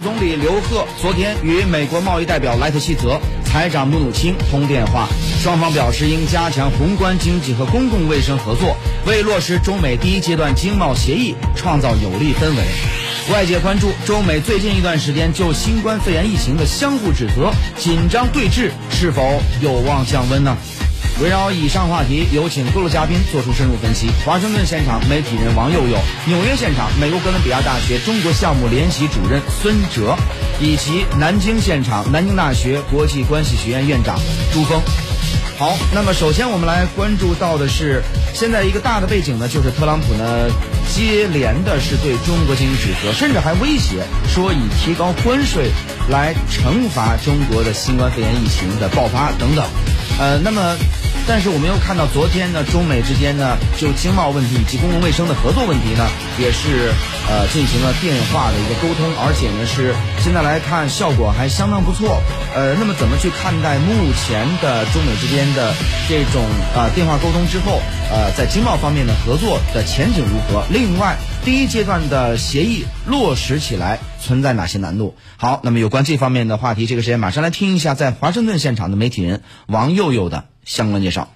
总理刘鹤昨天与美国贸易代表莱特希泽、财长姆努钦通电话，双方表示应加强宏观经济和公共卫生合作，为落实中美第一阶段经贸协议创造有利氛围。外界关注中美最近一段时间就新冠肺炎疫情的相互指责、紧张对峙是否有望降温呢？围绕以上话题，有请各路嘉宾做出深入分析。华盛顿现场媒体人王佑佑，纽约现场美国哥伦比亚大学中国项目联席主任孙哲，以及南京现场南京大学国际关系学院院长朱峰。好，那么首先我们来关注到的是，现在一个大的背景呢，就是特朗普呢接连的是对中国进行指责，甚至还威胁说以提高关税来惩罚中国的新冠肺炎疫情的爆发等等。呃，那么。但是我们又看到，昨天呢，中美之间呢，就经贸问题以及公共卫生的合作问题呢，也是呃进行了电话的一个沟通，而且呢是现在来看效果还相当不错。呃，那么怎么去看待目前的中美之间的这种啊电话沟通之后，呃，在经贸方面的合作的前景如何？另外，第一阶段的协议落实起来存在哪些难度？好，那么有关这方面的话题，这个时间马上来听一下在华盛顿现场的媒体人王佑佑的。相关介绍。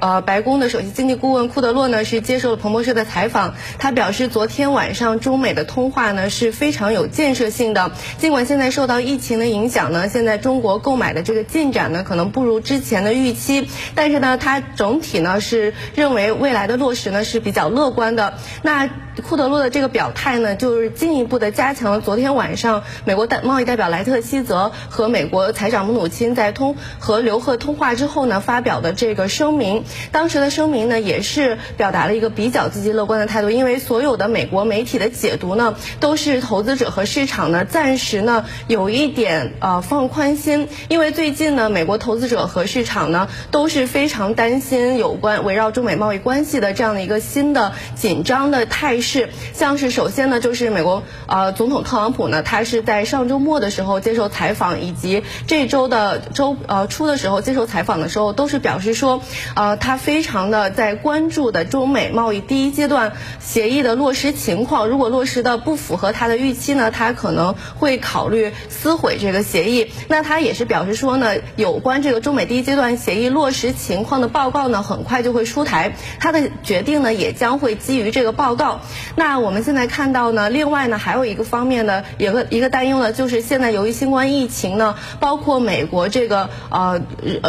呃，白宫的首席经济顾问库德洛呢是接受了彭博社的采访，他表示，昨天晚上中美的通话呢是非常有建设性的。尽管现在受到疫情的影响呢，现在中国购买的这个进展呢可能不如之前的预期，但是呢，他整体呢是认为未来的落实呢是比较乐观的。那库德洛的这个表态呢，就是进一步的加强了昨天晚上美国代贸易代表莱特希泽和美国财长姆努钦在通和刘鹤通话之后呢发表的这个声明。当时的声明呢，也是表达了一个比较积极乐观的态度，因为所有的美国媒体的解读呢，都是投资者和市场呢暂时呢有一点呃放宽心，因为最近呢，美国投资者和市场呢都是非常担心有关围绕中美贸易关系的这样的一个新的紧张的态势。像是首先呢，就是美国呃总统特朗普呢，他是在上周末的时候接受采访，以及这周的周呃初的时候接受采访的时候，都是表示说呃。他非常的在关注的中美贸易第一阶段协议的落实情况，如果落实的不符合他的预期呢，他可能会考虑撕毁这个协议。那他也是表示说呢，有关这个中美第一阶段协议落实情况的报告呢，很快就会出台，他的决定呢也将会基于这个报告。那我们现在看到呢，另外呢还有一个方面呢，一个一个担忧呢，就是现在由于新冠疫情呢，包括美国这个呃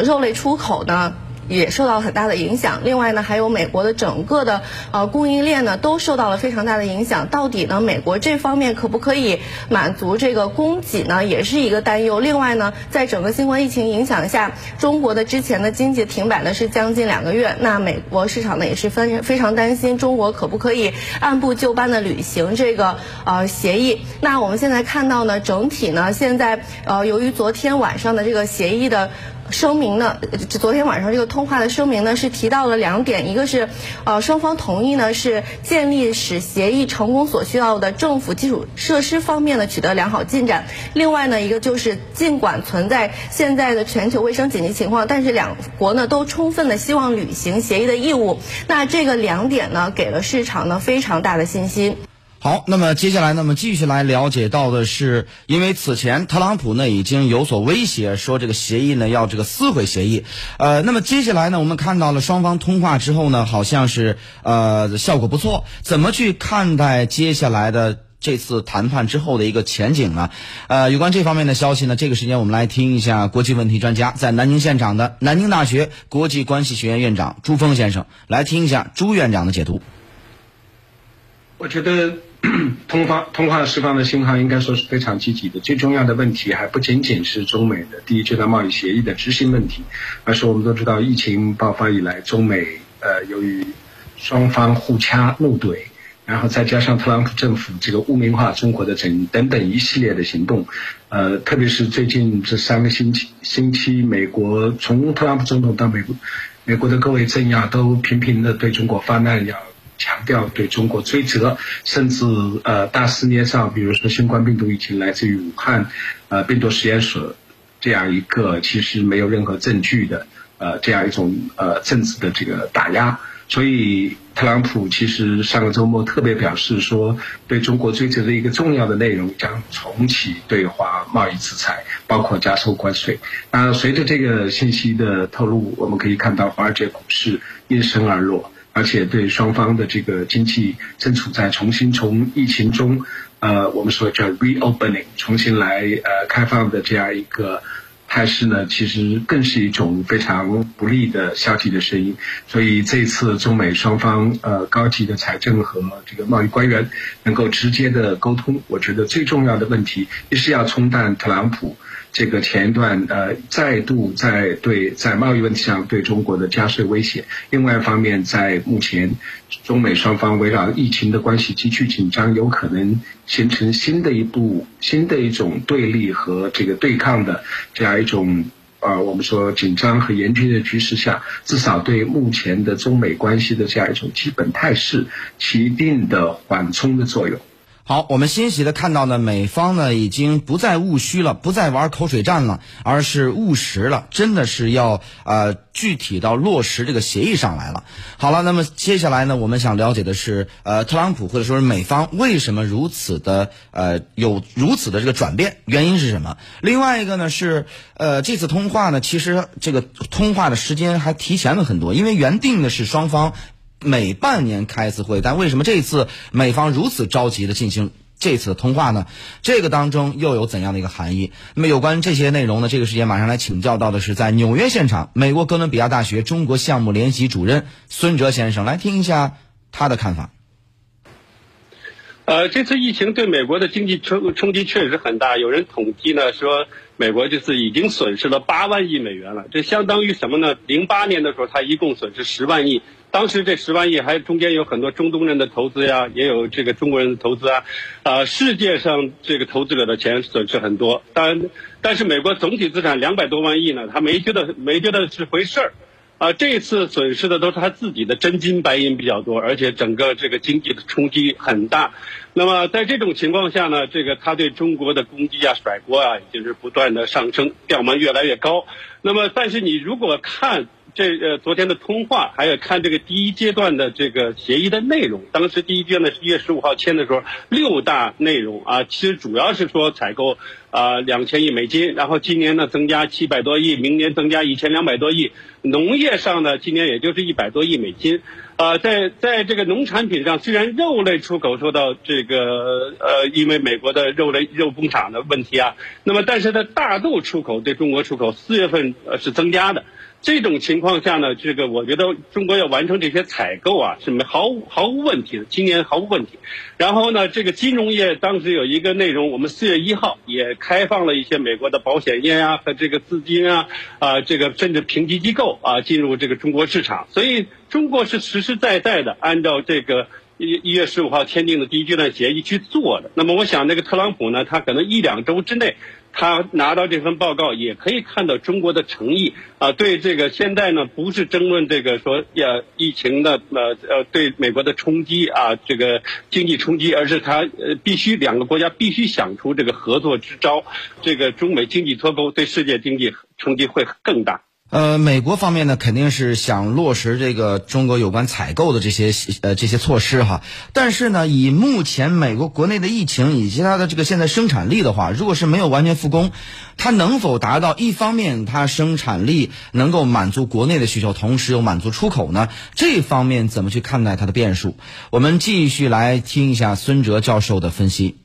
肉类出口呢。也受到很大的影响。另外呢，还有美国的整个的呃供应链呢，都受到了非常大的影响。到底呢，美国这方面可不可以满足这个供给呢，也是一个担忧。另外呢，在整个新冠疫情影响下，中国的之前的经济停摆呢是将近两个月。那美国市场呢也是非非常担心中国可不可以按部就班的履行这个呃协议。那我们现在看到呢，整体呢现在呃由于昨天晚上的这个协议的。声明呢，昨天晚上这个通话的声明呢是提到了两点，一个是，呃，双方同意呢是建立使协议成功所需要的政府基础设施方面呢取得良好进展。另外呢，一个就是尽管存在现在的全球卫生紧急情况，但是两国呢都充分的希望履行协议的义务。那这个两点呢，给了市场呢非常大的信心。好，那么接下来，那么继续来了解到的是，因为此前特朗普呢已经有所威胁，说这个协议呢要这个撕毁协议。呃，那么接下来呢，我们看到了双方通话之后呢，好像是呃效果不错。怎么去看待接下来的这次谈判之后的一个前景呢？呃，有关这方面的消息呢，这个时间我们来听一下国际问题专家在南京现场的南京大学国际关系学院院长朱峰先生，来听一下朱院长的解读。我觉得。通话通话释放的信号应该说是非常积极的。最重要的问题还不仅仅是中美的第一阶段贸易协议的执行问题，而是我们都知道，疫情爆发以来，中美呃由于双方互掐怒怼，然后再加上特朗普政府这个污名化中国的整等等一系列的行动，呃，特别是最近这三个星期星期，美国从特朗普总统到美国美国的各位政要都频频的对中国发难要。强调对中国追责，甚至呃大肆捏造，比如说新冠病毒疫情来自于武汉，呃病毒实验室这样一个其实没有任何证据的呃这样一种呃政治的这个打压，所以特朗普其实上个周末特别表示说，对中国追责的一个重要的内容将重启对华贸易制裁，包括加收关税。那随着这个信息的透露，我们可以看到华尔街股市应声而落，而且对双方的这个经济正处在重新从疫情中，呃，我们说叫 reopening，重新来呃开放的这样一个。态势呢，其实更是一种非常不利的消极的声音。所以这次中美双方呃高级的财政和这个贸易官员能够直接的沟通，我觉得最重要的问题，一是要冲淡特朗普。这个前一段呃再度在对在贸易问题上对中国的加税威胁，另外一方面在目前中美双方围绕疫情的关系急剧紧张，有可能形成新的一步新的一种对立和这个对抗的这样一种啊我们说紧张和严峻的局势下，至少对目前的中美关系的这样一种基本态势起一定的缓冲的作用。好，我们欣喜的看到呢，美方呢已经不再务虚了，不再玩口水战了，而是务实了，真的是要呃具体到落实这个协议上来了。好了，那么接下来呢，我们想了解的是，呃，特朗普或者说是美方为什么如此的呃有如此的这个转变，原因是什么？另外一个呢是，呃，这次通话呢，其实这个通话的时间还提前了很多，因为原定的是双方。每半年开一次会，但为什么这次美方如此着急的进行这次通话呢？这个当中又有怎样的一个含义？那么有关这些内容呢？这个时间马上来请教到的是在纽约现场，美国哥伦比亚大学中国项目联席主任孙哲先生，来听一下他的看法。呃，这次疫情对美国的经济冲冲击确实很大，有人统计呢说，美国这次已经损失了八万亿美元了，这相当于什么呢？零八年的时候，它一共损失十万亿。当时这十万亿还中间有很多中东人的投资呀，也有这个中国人的投资啊，啊，世界上这个投资者的钱损失很多。但但是美国总体资产两百多万亿呢，他没觉得没觉得是回事儿，啊，这次损失的都是他自己的真金白银比较多，而且整个这个经济的冲击很大。那么在这种情况下呢，这个他对中国的攻击啊、甩锅啊，已经是不断的上升，调门越来越高。那么但是你如果看。这呃，昨天的通话，还有看这个第一阶段的这个协议的内容。当时第一阶段是一月十五号签的时候，六大内容啊，其实主要是说采购啊两千亿美金，然后今年呢增加七百多亿，明年增加一千两百多亿。农业上呢，今年也就是一百多亿美金。啊，在在这个农产品上，虽然肉类出口受到这个呃，因为美国的肉类肉工厂的问题啊，那么但是呢大豆出口对中国出口四月份呃是增加的。这种情况下呢，这个我觉得中国要完成这些采购啊，是没毫无毫无问题的，今年毫无问题。然后呢，这个金融业当时有一个内容，我们四月一号也开放了一些美国的保险业啊和这个资金啊啊，这个甚至评级机构啊进入这个中国市场。所以中国是实实在在的按照这个一一月十五号签订的第一阶段协议去做的。那么我想，那个特朗普呢，他可能一两周之内。他拿到这份报告，也可以看到中国的诚意啊。对这个现在呢，不是争论这个说要疫情的呃呃对美国的冲击啊，这个经济冲击，而是他呃必须两个国家必须想出这个合作之招。这个中美经济脱钩对世界经济冲击会更大。呃，美国方面呢，肯定是想落实这个中国有关采购的这些呃这些措施哈。但是呢，以目前美国国内的疫情以及它的这个现在生产力的话，如果是没有完全复工，它能否达到一方面它生产力能够满足国内的需求，同时又满足出口呢？这方面怎么去看待它的变数？我们继续来听一下孙哲教授的分析。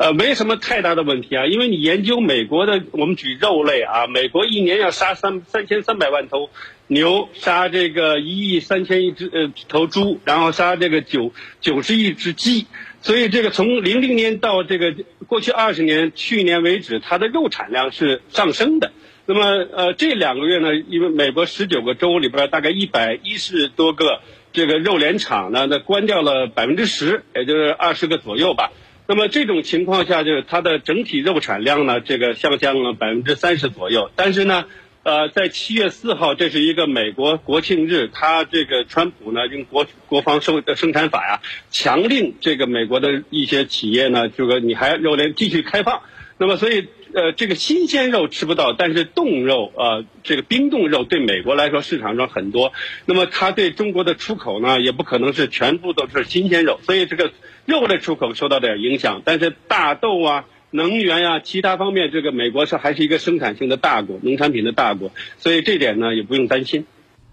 呃，没什么太大的问题啊，因为你研究美国的，我们举肉类啊，美国一年要杀三三千三百万头牛，杀这个一亿三千一只呃头猪，然后杀这个九九十亿只鸡，所以这个从零零年到这个过去二十年，去年为止，它的肉产量是上升的。那么呃，这两个月呢，因为美国十九个州里边大概一百一十多个这个肉联厂呢，那关掉了百分之十，也就是二十个左右吧。那么这种情况下，就是它的整体肉产量呢，这个下降了百分之三十左右。但是呢，呃，在七月四号，这是一个美国国庆日，它这个川普呢用国国防生生产法呀，强令这个美国的一些企业呢，这个你还肉联继续开放。那么所以呃，这个新鲜肉吃不到，但是冻肉呃，这个冰冻肉对美国来说市场上很多。那么它对中国的出口呢，也不可能是全部都是新鲜肉，所以这个肉类出口受到点影响。但是大豆啊、能源呀、其他方面，这个美国是还是一个生产性的大国，农产品的大国，所以这点呢也不用担心。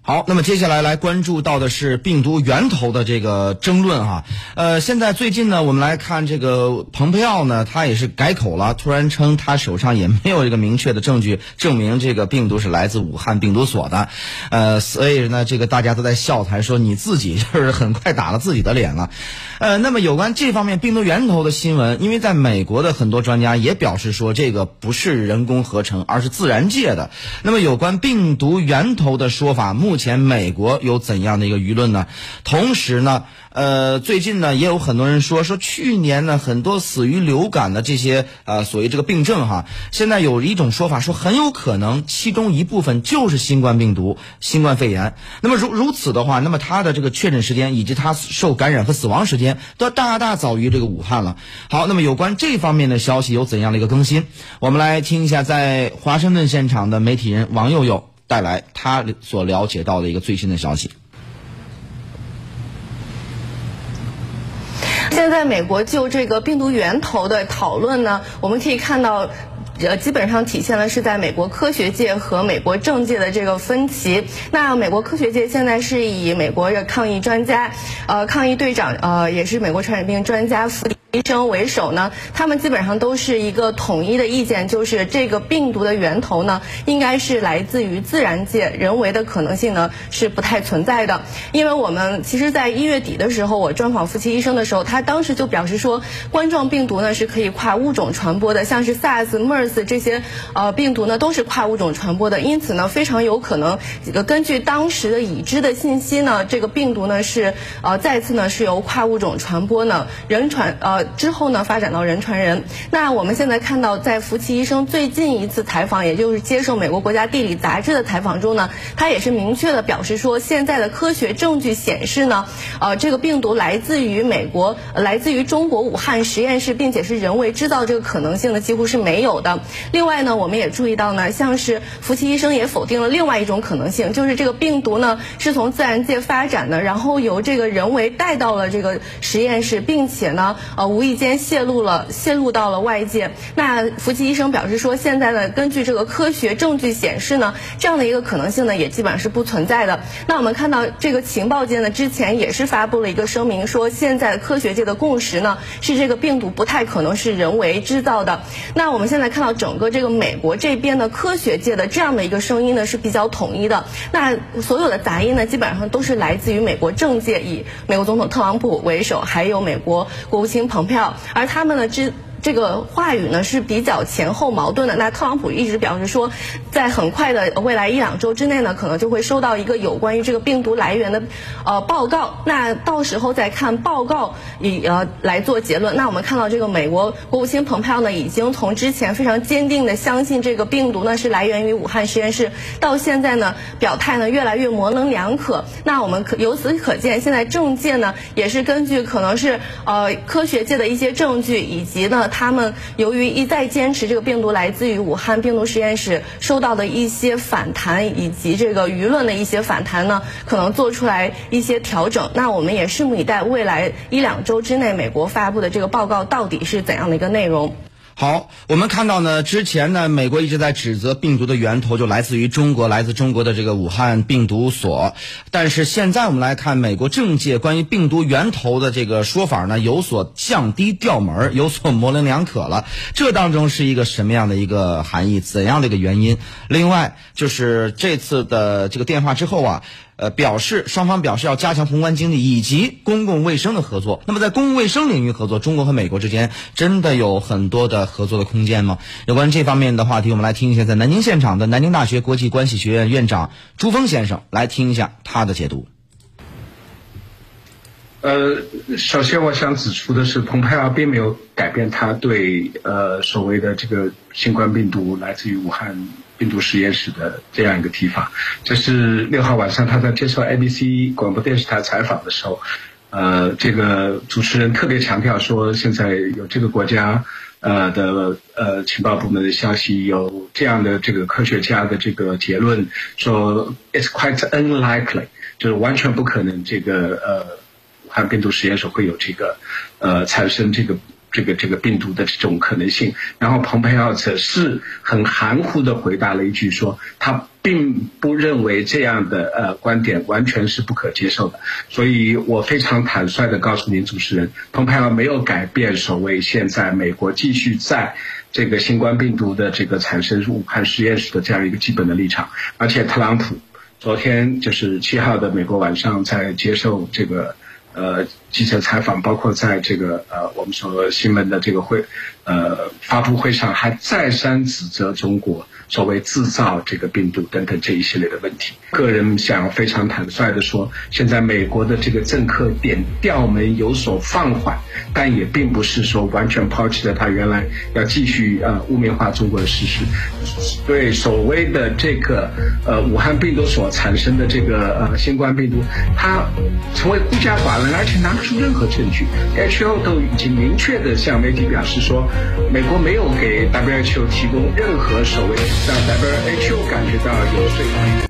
好，那么接下来来关注到的是病毒源头的这个争论哈。呃，现在最近呢，我们来看这个蓬佩奥呢，他也是改口了，突然称他手上也没有一个明确的证据证明这个病毒是来自武汉病毒所的。呃，所以呢，这个大家都在笑谈说你自己就是很快打了自己的脸了。呃，那么有关这方面病毒源头的新闻，因为在美国的很多专家也表示说这个不是人工合成，而是自然界的。那么有关病毒源头的说法，目前美国有怎样的一个舆论呢？同时呢，呃，最近呢也有很多人说，说去年呢很多死于流感的这些呃所谓这个病症哈，现在有一种说法说很有可能其中一部分就是新冠病毒、新冠肺炎。那么如如此的话，那么它的这个确诊时间以及它受感染和死亡时间都大大早于这个武汉了。好，那么有关这方面的消息有怎样的一个更新？我们来听一下在华盛顿现场的媒体人王佑佑。带来他所了解到的一个最新的消息。现在美国就这个病毒源头的讨论呢，我们可以看到。呃，基本上体现了是在美国科学界和美国政界的这个分歧。那美国科学界现在是以美国的抗疫专家，呃，抗疫队长，呃，也是美国传染病专家弗医生为首呢，他们基本上都是一个统一的意见，就是这个病毒的源头呢，应该是来自于自然界，人为的可能性呢是不太存在的。因为我们其实，在一月底的时候，我专访夫妻医生的时候，他当时就表示说，冠状病毒呢是可以跨物种传播的，像是 SARS、MERS。这些呃病毒呢都是跨物种传播的，因此呢非常有可能，根据当时的已知的信息呢，这个病毒呢是呃再次呢是由跨物种传播呢人传呃之后呢发展到人传人。那我们现在看到，在福奇医生最近一次采访，也就是接受美国国家地理杂志的采访中呢，他也是明确的表示说，现在的科学证据显示呢，呃这个病毒来自于美国，来自于中国武汉实验室，并且是人为制造这个可能性呢几乎是没有的。另外呢，我们也注意到呢，像是福奇医生也否定了另外一种可能性，就是这个病毒呢是从自然界发展的，然后由这个人为带到了这个实验室，并且呢，呃，无意间泄露了，泄露到了外界。那福奇医生表示说，现在呢，根据这个科学证据显示呢，这样的一个可能性呢，也基本上是不存在的。那我们看到这个情报界呢，之前也是发布了一个声明，说现在科学界的共识呢，是这个病毒不太可能是人为制造的。那我们现在看到整。个这个美国这边的科学界的这样的一个声音呢是比较统一的，那所有的杂音呢基本上都是来自于美国政界，以美国总统特朗普为首，还有美国国务卿彭投票，而他们呢之。这个话语呢是比较前后矛盾的。那特朗普一直表示说，在很快的未来一两周之内呢，可能就会收到一个有关于这个病毒来源的呃报告。那到时候再看报告以呃来做结论。那我们看到这个美国国务卿蓬佩奥呢，已经从之前非常坚定的相信这个病毒呢是来源于武汉实验室，到现在呢表态呢越来越模棱两可。那我们可由此可见，现在政界呢也是根据可能是呃科学界的一些证据以及呢。他们由于一再坚持这个病毒来自于武汉病毒实验室，受到的一些反弹以及这个舆论的一些反弹呢，可能做出来一些调整。那我们也拭目以待，未来一两周之内，美国发布的这个报告到底是怎样的一个内容。好，我们看到呢，之前呢，美国一直在指责病毒的源头就来自于中国，来自中国的这个武汉病毒所。但是现在我们来看，美国政界关于病毒源头的这个说法呢，有所降低调门，有所模棱两可了。这当中是一个什么样的一个含义？怎样的一个原因？另外，就是这次的这个电话之后啊。呃，表示双方表示要加强宏观经济以及公共卫生的合作。那么，在公共卫生领域合作，中国和美国之间真的有很多的合作的空间吗？有关这方面的话题，我们来听一下在南京现场的南京大学国际关系学院院长朱峰先生来听一下他的解读。呃，首先我想指出的是，蓬佩奥并没有改变他对呃所谓的这个新冠病毒来自于武汉。病毒实验室的这样一个提法，这是六号晚上他在接受 ABC 广播电视台采访的时候，呃，这个主持人特别强调说，现在有这个国家呃的呃情报部门的消息，有这样的这个科学家的这个结论说，it's quite unlikely，就是完全不可能这个呃武汉病毒实验室会有这个呃产生这个。这个这个病毒的这种可能性，然后蓬佩奥则是很含糊的回答了一句，说他并不认为这样的呃观点完全是不可接受的。所以我非常坦率的告诉您，主持人，蓬佩奥没有改变所谓现在美国继续在这个新冠病毒的这个产生武汉实验室的这样一个基本的立场。而且特朗普昨天就是七号的美国晚上在接受这个。呃，记者采访，包括在这个呃，我们说新闻的这个会，呃，发布会上，还再三指责中国。所谓制造这个病毒等等这一系列的问题，个人想非常坦率的说，现在美国的这个政客点调门有所放缓，但也并不是说完全抛弃了他原来要继续呃污名化中国的事实。对所谓的这个呃武汉病毒所产生的这个呃新冠病毒，它成为孤家寡人，而且拿出任何证据。WHO 都已经明确的向媒体表示说，美国没有给 WHO 提供任何所谓。让 WHO 感觉到有罪。